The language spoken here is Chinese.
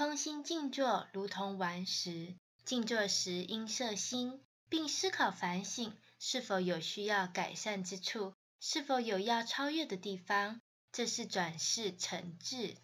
空心静坐如同顽石，静坐时应摄心，并思考反省是否有需要改善之处，是否有要超越的地方。这是转世成智。